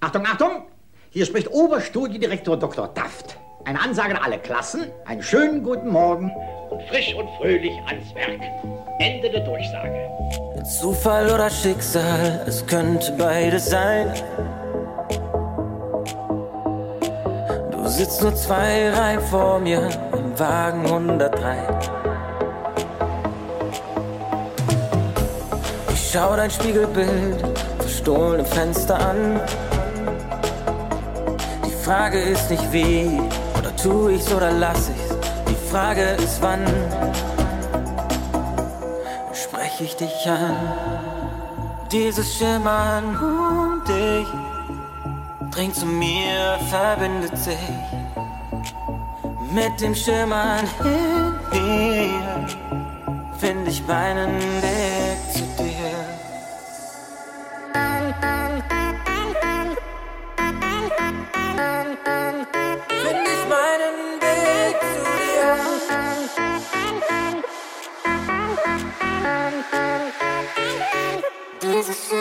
Achtung, Achtung! Hier spricht Oberstudiendirektor Dr. Daft. Eine Ansage an alle Klassen. Einen schönen guten Morgen. Und frisch und fröhlich ans Werk. Ende der Durchsage. Zufall oder Schicksal, es könnte beides sein. Du sitzt nur zwei Reihen vor mir im Wagen 103. Ich schau dein Spiegelbild verstohlen im Fenster an. Die Frage ist nicht wie, oder tu ich's oder lass ich's. Die Frage ist wann sprech ich dich an. Dieses Schimmern um dich dringt zu mir, verbindet sich mit dem Schimmern in mir. Find ich meinen Weg Dieses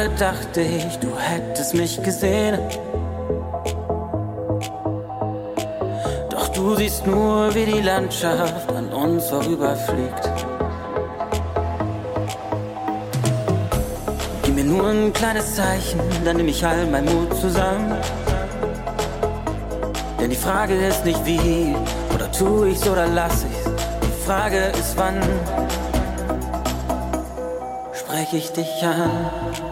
gerade dachte ich, du hättest mich gesehen. Doch du siehst nur, wie die Landschaft an uns vorüberfliegt. Gib mir nur ein kleines Zeichen, dann nehme ich all mein Mut zusammen. Denn die Frage ist nicht wie, oder tu ich's oder lass ich's. Die Frage ist wann sprech ich dich an.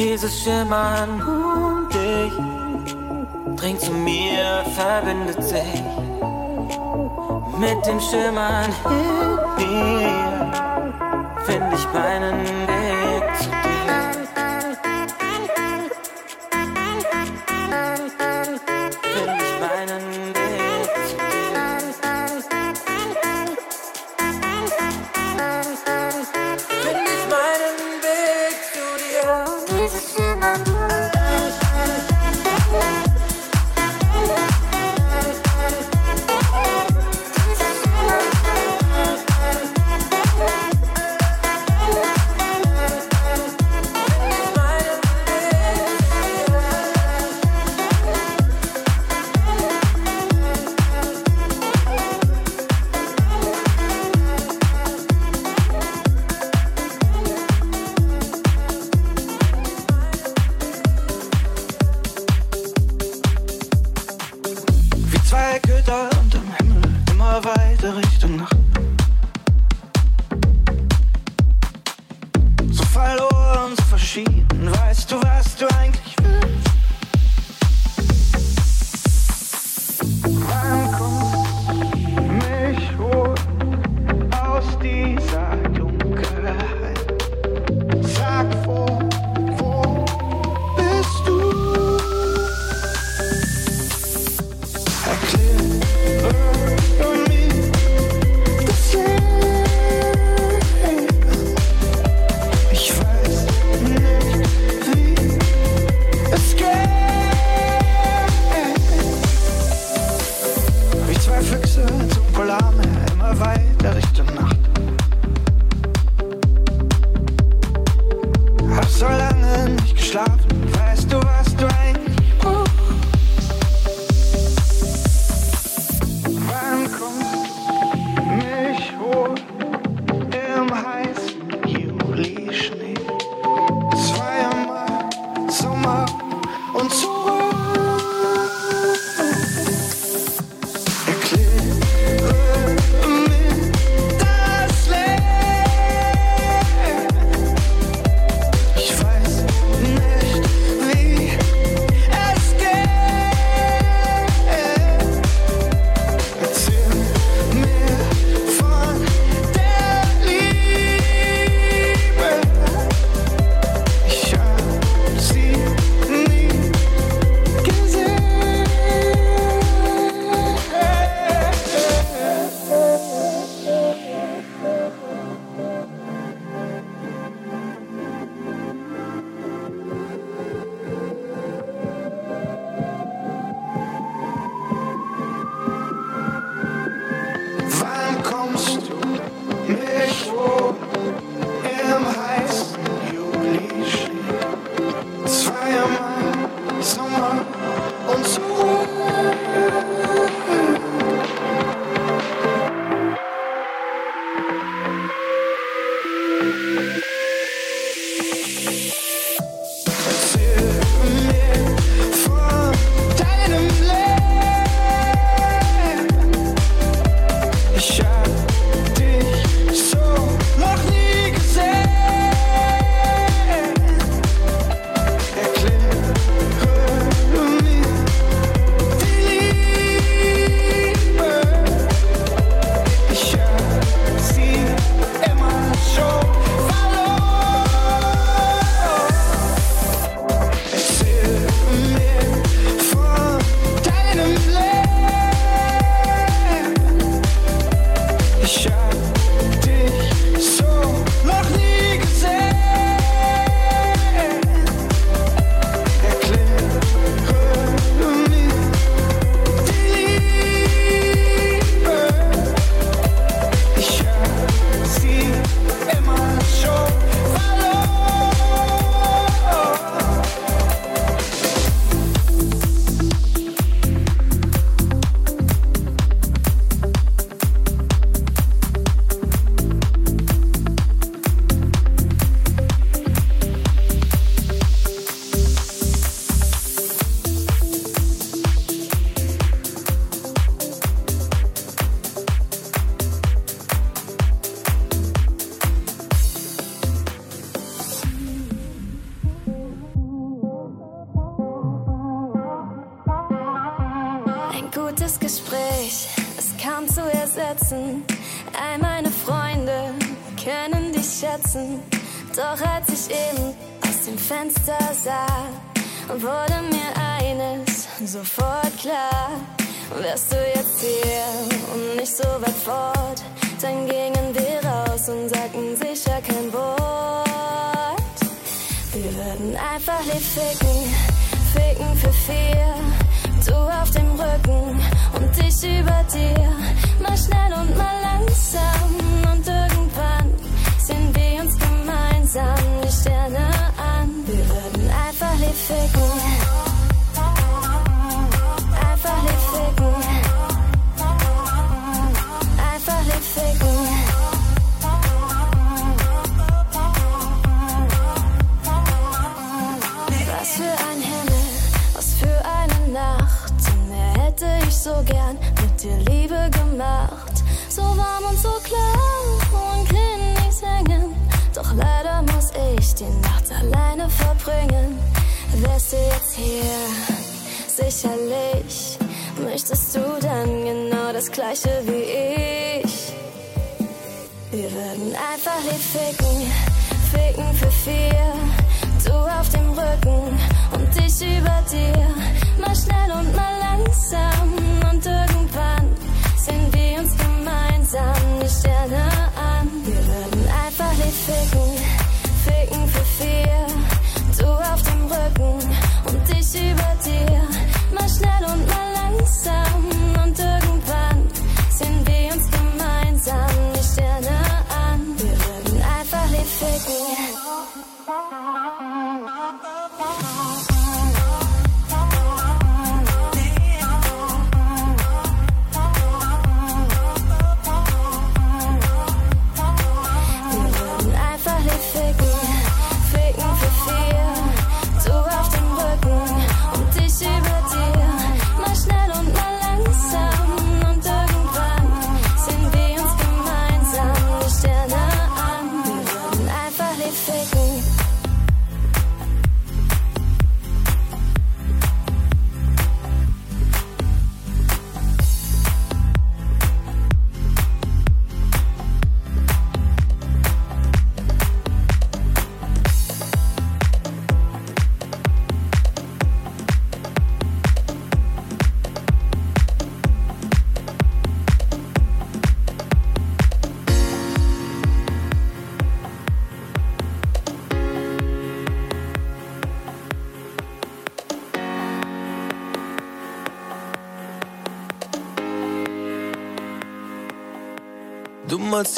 Dieses Schimmern um dich dringt zu mir, verbindet sich mit dem Schimmern in mir. Find ich meinen Ein gutes Gespräch, es kam zu ersetzen. All meine Freunde können dich schätzen. Doch als ich eben aus dem Fenster sah, wurde mir eines sofort klar. Wärst du jetzt hier und nicht so weit fort, dann gingen wir raus und sagten sicher kein Wort. Wir würden einfach nicht ficken, ficken für vier du auf dem Rücken und ich über dir. Mal schnell und mal langsam und irgendwann sehen wir uns gemeinsam die Sterne an. Wir würden einfach lieb ficken. so gern mit dir Liebe gemacht. So warm und so klar und nichts hängen. Doch leider muss ich die Nacht alleine verbringen. Wärst du jetzt hier, sicherlich möchtest du dann genau das gleiche wie ich. Wir würden einfach nicht ficken, ficken für vier du auf dem Rücken und ich über dir. Mal schnell und mal langsam und irgendwann sehen wir uns gemeinsam die Sterne an. Wir würden einfach nicht ficken, ficken für vier. Du auf dem Rücken und ich über dir. Mal schnell und mal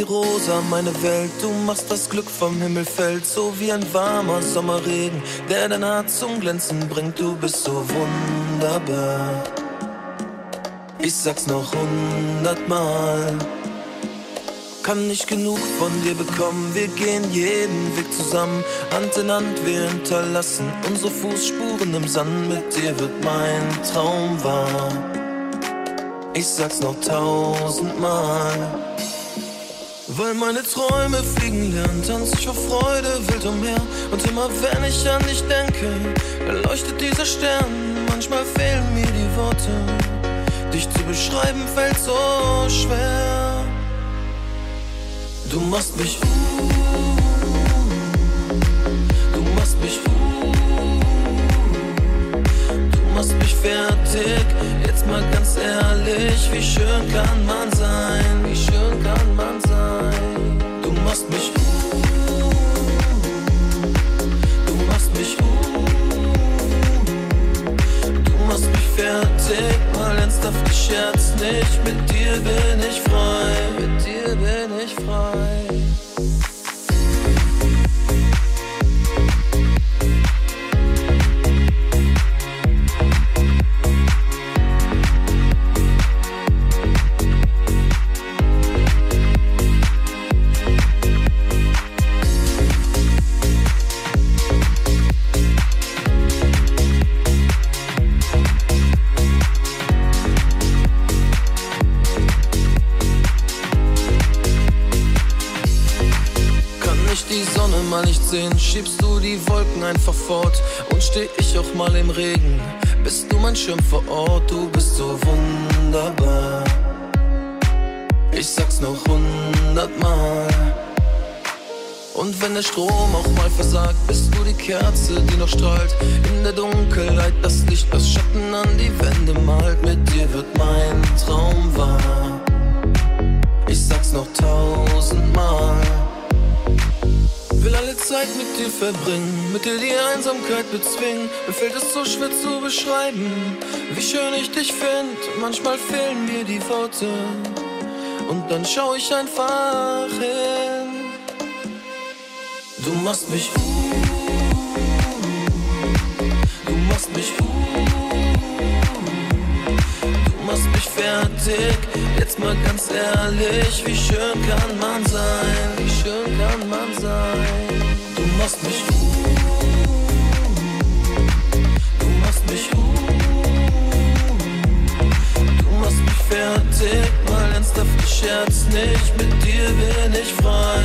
die Rosa, meine Welt. Du machst das Glück vom Himmel fällt, so wie ein warmer Sommerregen, der dein Herz zum Glänzen bringt. Du bist so wunderbar. Ich sag's noch hundertmal. Kann nicht genug von dir bekommen, wir gehen jeden Weg zusammen. Hand in Hand, wir hinterlassen unsere Fußspuren im Sand. Mit dir wird mein Traum wahr. Ich sag's noch tausendmal. Weil meine Träume fliegen lernen, tanz ich vor Freude wild umher. Und immer wenn ich an dich denke, erleuchtet dieser Stern. Manchmal fehlen mir die Worte, dich zu beschreiben fällt so schwer. Du machst mich uh, du machst mich du machst mich fertig. Jetzt mal ganz ehrlich, wie schön kann man sein, wie schön kann man sein. Machst mich uh, du machst mich uh, du machst mich fertig. Mal ernsthaft gescherzt, nicht. Mit dir bin ich frei, mit dir Bist du mein Schirm vor Ort, du bist so wunderbar. Ich sag's noch hundertmal. Und wenn der Strom auch mal versagt, bist du die Kerze, die noch strahlt. In der Dunkelheit das Licht, das Schatten an die Wände malt. Mit dir wird mein Traum wahr. Ich sag's noch tausendmal. Will alle Zeit mit dir verbringen, mit dir die Einsamkeit bezwingen. Mir fällt es so schwer zu beschreiben, wie schön ich dich find. Manchmal fehlen mir die Worte und dann schau ich einfach hin. Du machst mich uh, du machst mich uh, fertig. Jetzt mal ganz ehrlich, wie schön kann man sein, wie schön kann man sein. Du machst mich uh, du machst mich uh, du machst mich fertig. Mal ernsthaft gescherzt, nicht mit dir bin ich frei,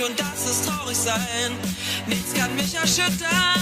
und das ist traurig sein. Nichts kann mich erschüttern,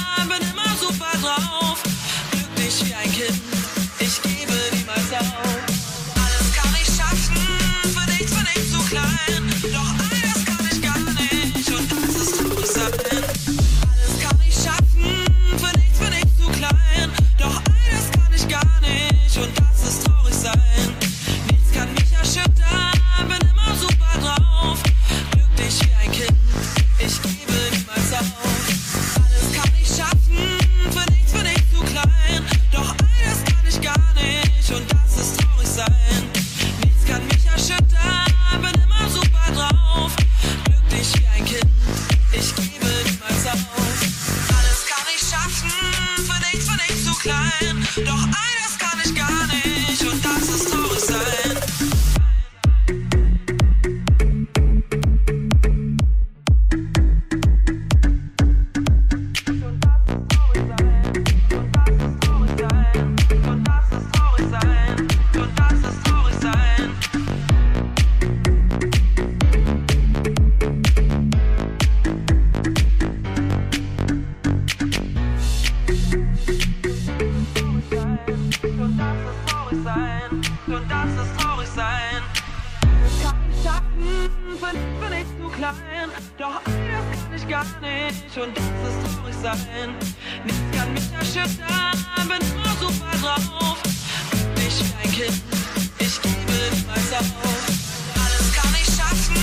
Doch eines kann ich gar nicht und das ist traurig sein. Nichts kann mich erschüttern, bin immer super drauf. Nicht wie ein Kind, ich gebe niemals auf. Alles kann ich schaffen,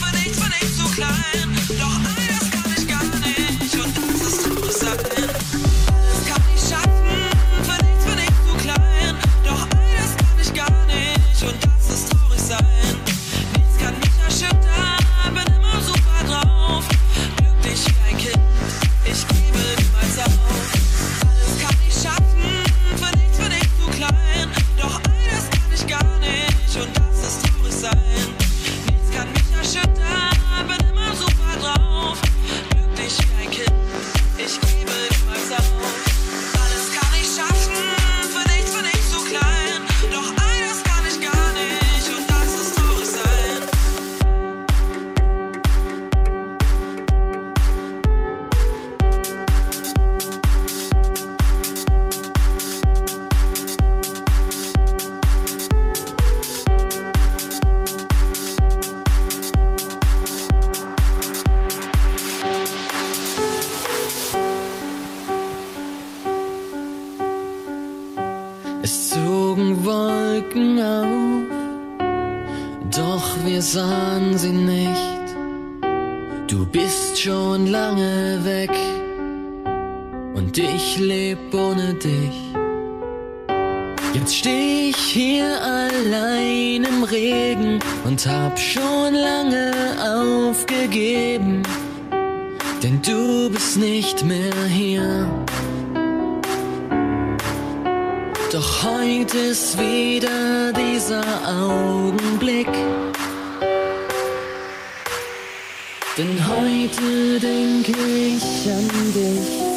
für nichts bin ich zu klein. Heute ist wieder dieser Augenblick. Denn heute denke ich an dich.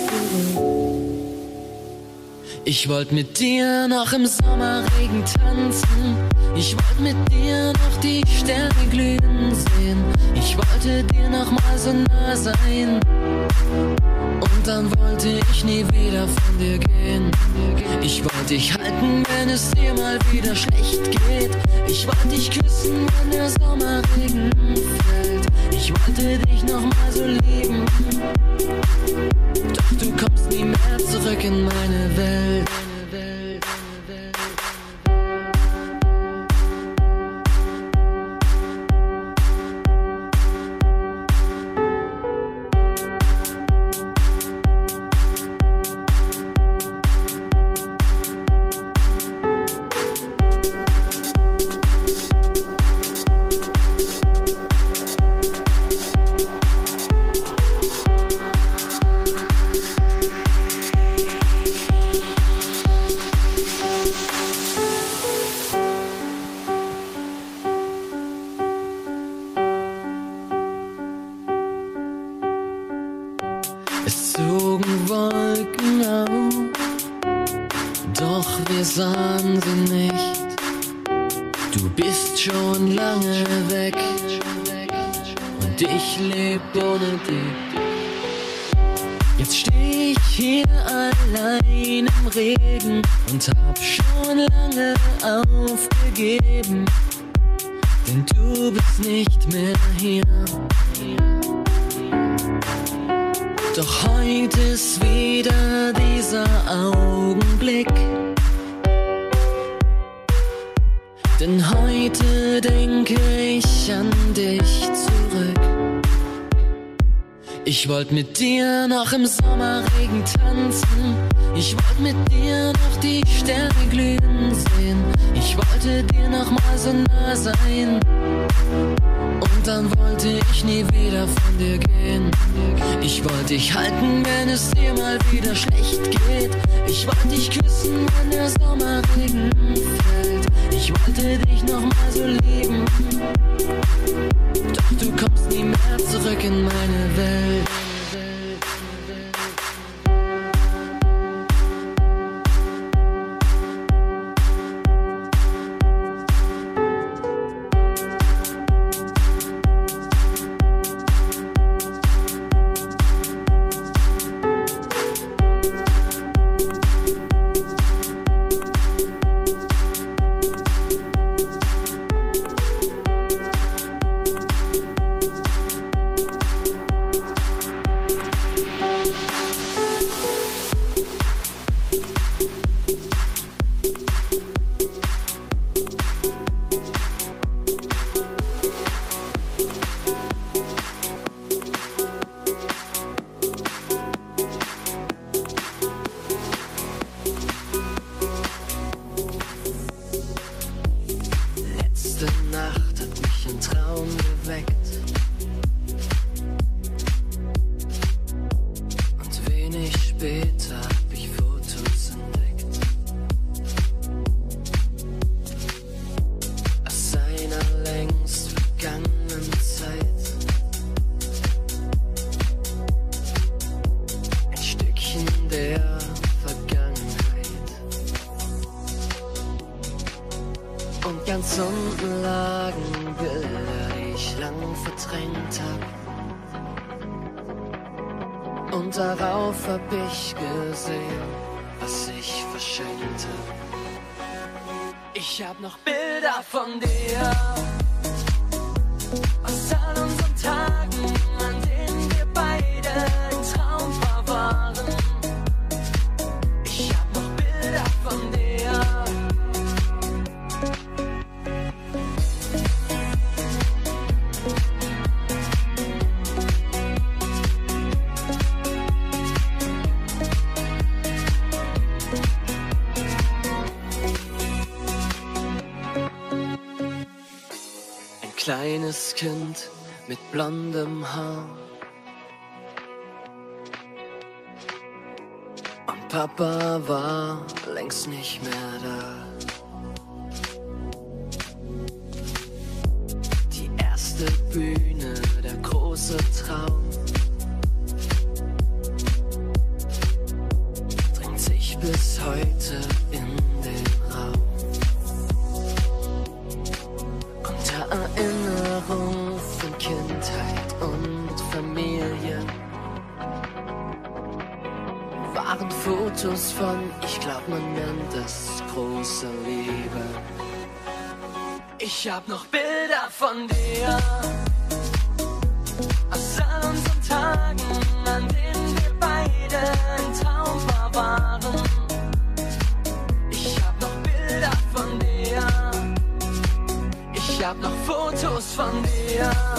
Ich wollt mit dir noch im Sommerregen tanzen. Ich wollt mit dir noch die Sterne glühen sehen. Ich wollte dir noch mal so nah sein. Dann wollte ich nie wieder von dir gehen. Ich wollte dich halten, wenn es dir mal wieder schlecht geht. Ich wollte dich küssen, wenn der Sommerregen fällt. Ich wollte dich noch mal so lieben. Doch du kommst nie mehr zurück in meine Welt. Aufgegeben, denn du bist nicht mehr hier. Doch heute ist wieder dieser Augenblick. Denn heute denke ich an dich zurück. Ich wollt mit dir noch im Sommerregen tanzen. Ich wollt mit dir noch die Sterne glühen sehen. Ich wollte dir noch mal so nah sein. Und dann wollte ich nie wieder von dir gehen. Ich wollte dich halten, wenn es dir mal wieder schlecht geht. Ich wollte dich küssen, wenn der Sommerregen fällt. Ich wollte dich noch mal so lieben. Doch du kommst nie mehr zurück in meine Welt. mit blondem Haar. Und Papa war längst nicht mehr waren Fotos von, ich glaub, man nennt das große Liebe. Ich hab noch Bilder von dir aus all unseren Tagen, an denen wir beide ein Traum waren. Ich hab noch Bilder von dir, ich hab noch Fotos von dir.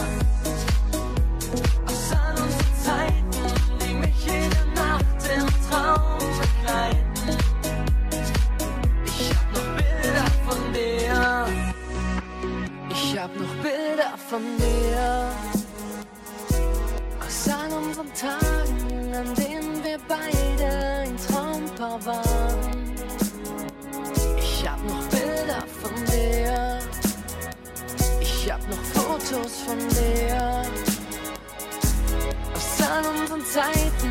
tight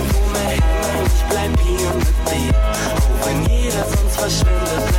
irgendwo hängen, ich bleib hier mit dir. Auch wenn jeder sonst verschwindet.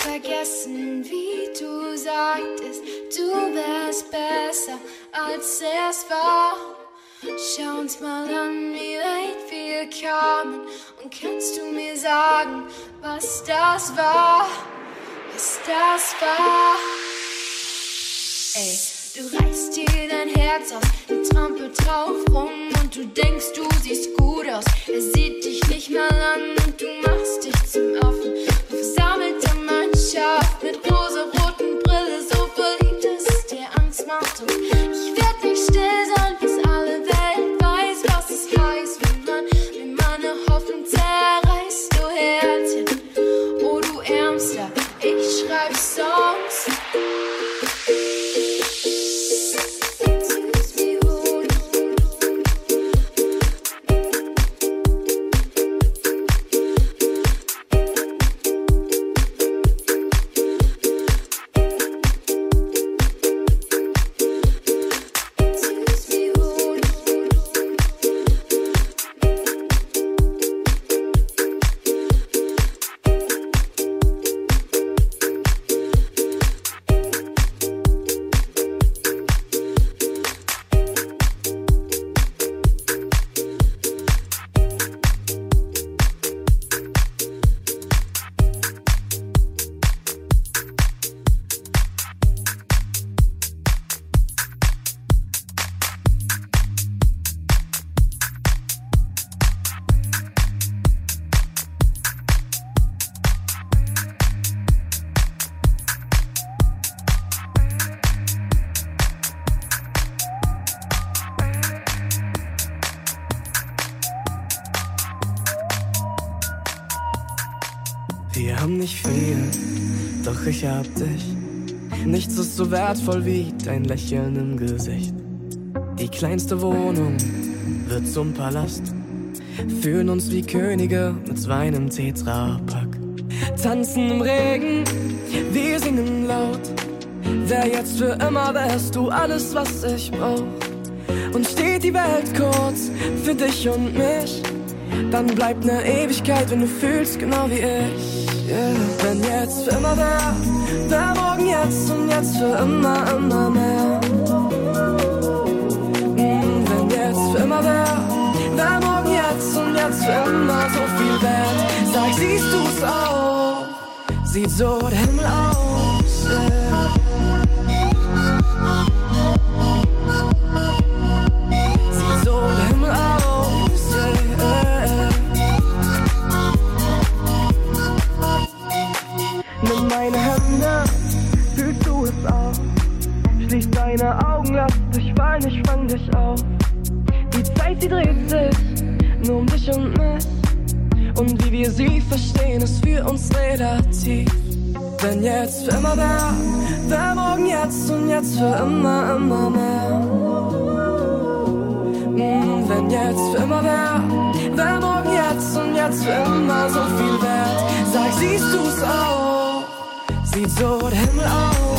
vergessen, wie du sagtest, du wärst besser, als es war. Schau uns mal an, wie weit wir kamen. Und kannst du mir sagen, was das war? Was das war? Ey, du reißt dir dein Herz aus, die Trampel drauf rum und du denkst, du siehst gut aus. Er sieht dich nicht mal an und du machst dich zum Affen. Schaf mit rosa-roten Brille, so verliebt, dass es dir Angst macht. Und Wir haben nicht viel, doch ich hab dich. Nichts ist so wertvoll wie dein Lächeln im Gesicht. Die kleinste Wohnung wird zum Palast. Fühlen uns wie Könige mit Wein im Tetrapack. Tanzen im Regen, wir singen laut. Wer jetzt für immer wärst du alles, was ich brauch. Und steht die Welt kurz für dich und mich, dann bleibt ne Ewigkeit, wenn du fühlst genau wie ich. Yeah. Wenn jetzt für immer wär, wär morgen jetzt und jetzt für immer, immer mehr. Mm, wenn jetzt für immer wär, wär morgen jetzt und jetzt für immer so viel wert. Sag, siehst du's auch? Sieht so der Himmel aus. Fallen, ich fang dich auf. Die Zeit, sie dreht sich, nur um dich und mich. Und wie wir sie verstehen, ist für uns relativ. Wenn jetzt für immer wär, wär morgen jetzt und jetzt für immer, immer mehr. Mm, wenn jetzt für immer wär, wär morgen jetzt und jetzt für immer so viel wert. Sag, siehst du's auch? Sieht so der Himmel aus.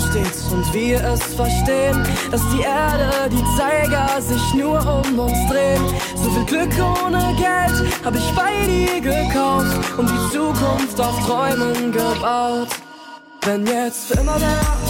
Steht und wir es verstehen, dass die Erde, die Zeiger sich nur um uns drehen. So viel Glück ohne Geld hab ich bei dir gekauft und die Zukunft auf Träumen gebaut. Wenn jetzt für immer wär,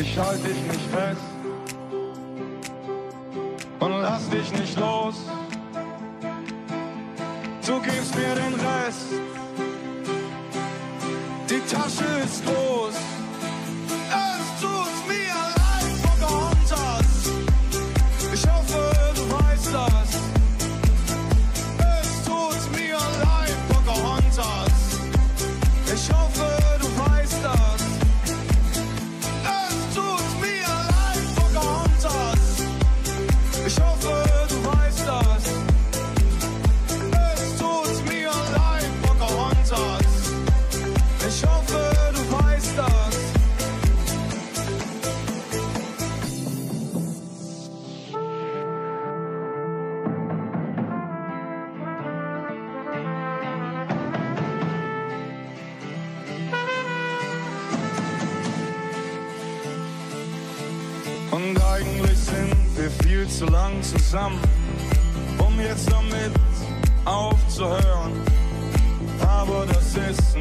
Ich halte dich nicht fest und lass dich nicht los. Du gibst mir den Rest. Die Tasche ist groß.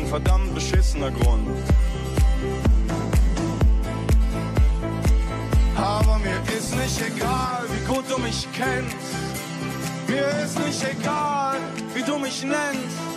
ein verdammt beschissener Grund. Aber mir ist nicht egal, wie gut du mich kennst. Mir ist nicht egal, wie du mich nennst.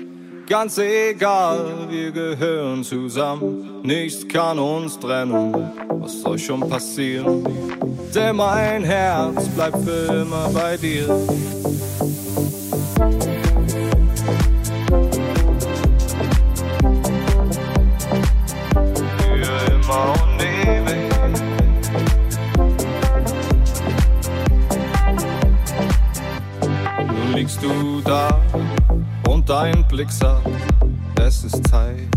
ganz egal, wir gehören zusammen, nichts kann uns trennen, was soll schon passieren? Denn mein Herz bleibt für immer bei dir. Blixer, es ist Zeit.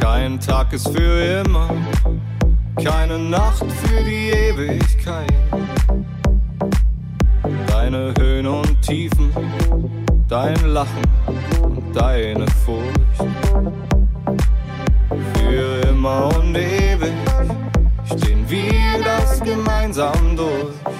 Kein Tag ist für immer, keine Nacht für die Ewigkeit. Deine Höhen und Tiefen, dein Lachen und deine Furcht. Für immer und ewig stehen wir das gemeinsam durch.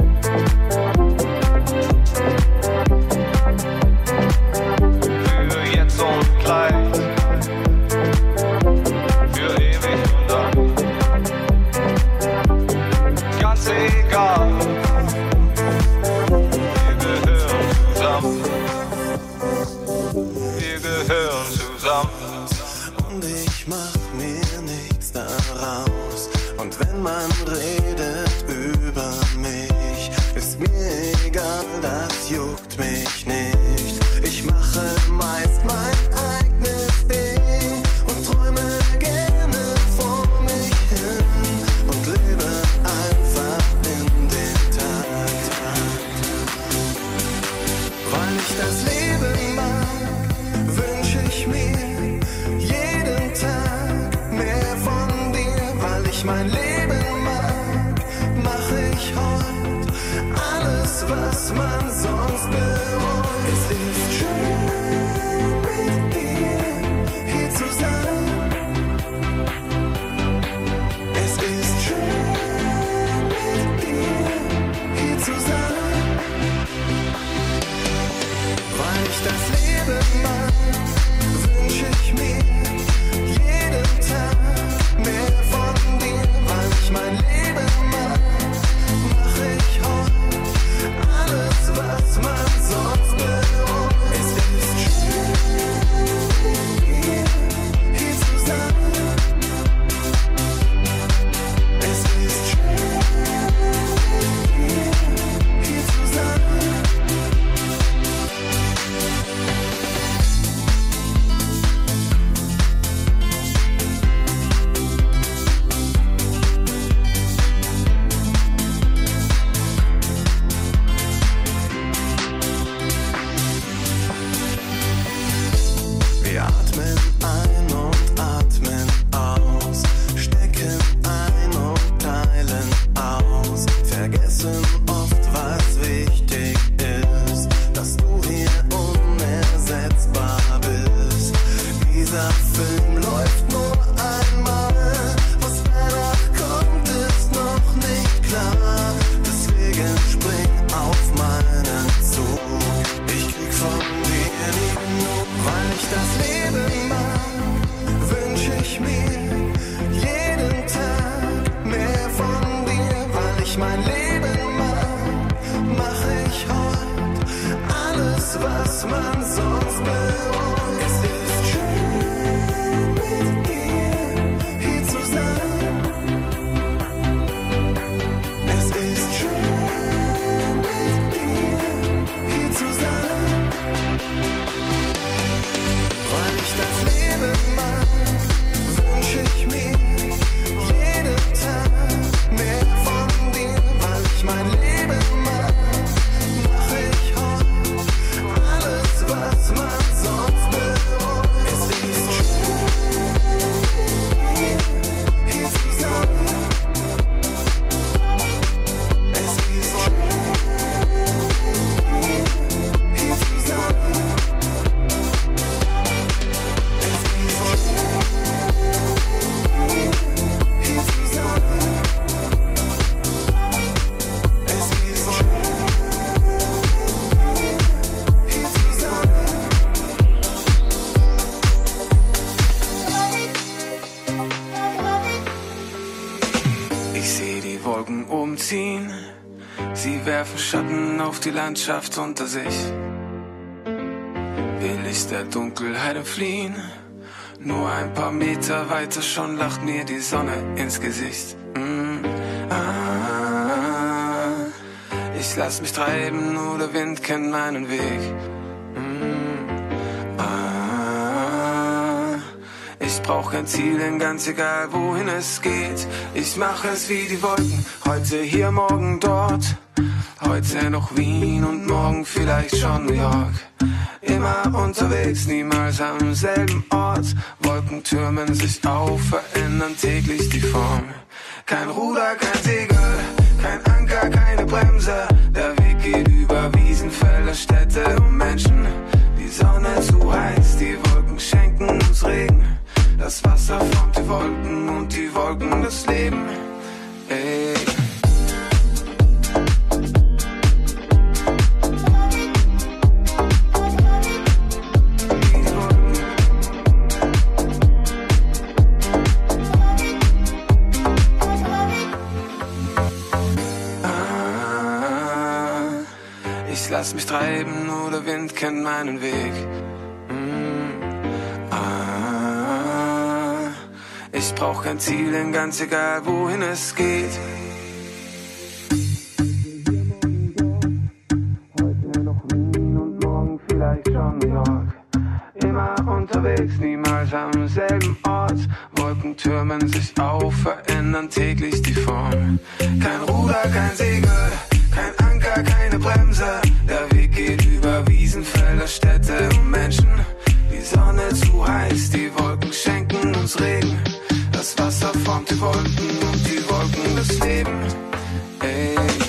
Umziehen. Sie werfen Schatten auf die Landschaft unter sich. Will ich der Dunkelheit entfliehen? Nur ein paar Meter weiter schon lacht mir die Sonne ins Gesicht. Mm, ah, ich lass mich treiben, nur der Wind kennt meinen Weg. Ich brauch kein Ziel, denn ganz egal wohin es geht. Ich mache es wie die Wolken, heute hier, morgen dort. Heute noch Wien und morgen vielleicht schon New York. Immer unterwegs, niemals am selben Ort. Wolken türmen sich auf, verändern täglich die Form. Kein Ruder, kein Segel, kein Anker, keine Bremse. Der Weg geht über Wiesen, Felder, Städte und Menschen. Die Sonne zu heiß, die Wolken schenken uns Regen. Das Wasser formt die Wolken und die Wolken das Leben. Ey. Ah, Ich lass mich treiben, nur der Wind kennt meinen Weg. Ich brauch kein Ziel, denn ganz egal wohin es geht. Heute noch Wien und morgen vielleicht schon New York. Immer unterwegs, niemals am selben Ort. Wolken türmen sich auf, verändern täglich die Form. Kein Ruder, kein Segel, kein Anker, keine Bremse. Der Weg geht über Wiesen, Felder, Städte und Menschen. Die Sonne zu heiß, die Wolken schenken uns Regen. Formt die Wolken und die Wolken das Leben. Ey.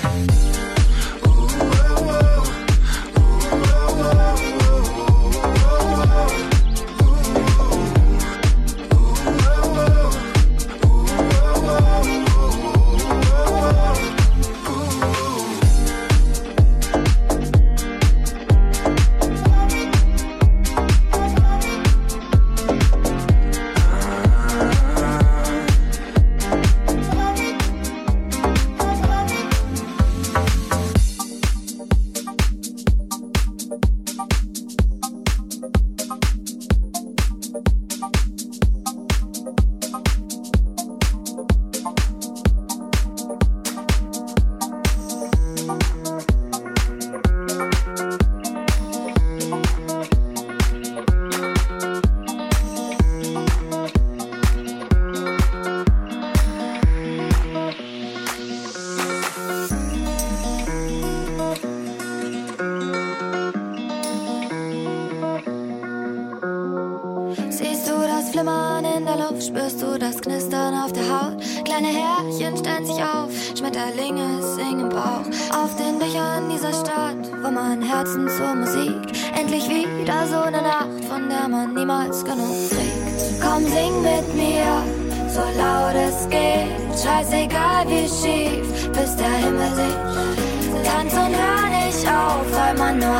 Auf, weil man nur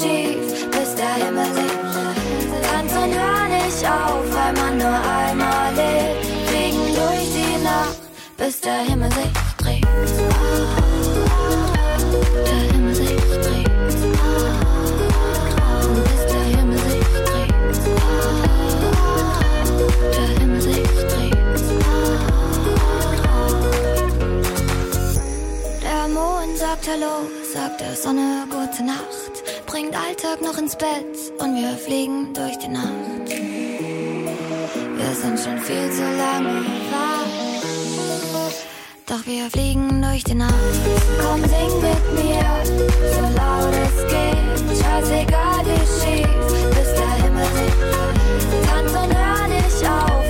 schief, bis der Himmel sieht. Tanz und hör nicht auf, weil man nur einmal lebt. Fliegen durch die Nacht, bis der Himmel sich dreht. Der Himmel sich dreht. Bis der Himmel sich dreht. Der Himmel sich dreht. Der Mond sagt Hallo, sagt der Sonne gute Nacht, bringt Alltag noch ins Bett und wir fliegen durch die Nacht. Wir sind schon viel zu lange wach. Doch wir fliegen durch die Nacht. Komm, sing mit mir, so laut es geht. Scheißegal, wie schief, bis der Himmel sich Tanz und hör nicht auf.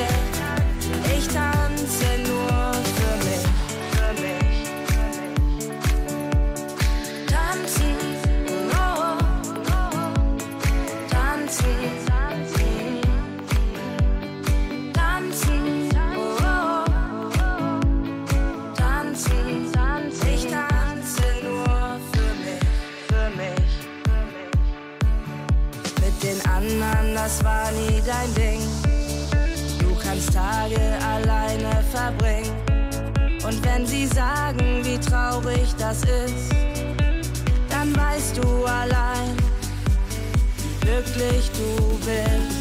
it. das ist, dann weißt du allein, wie glücklich du bist.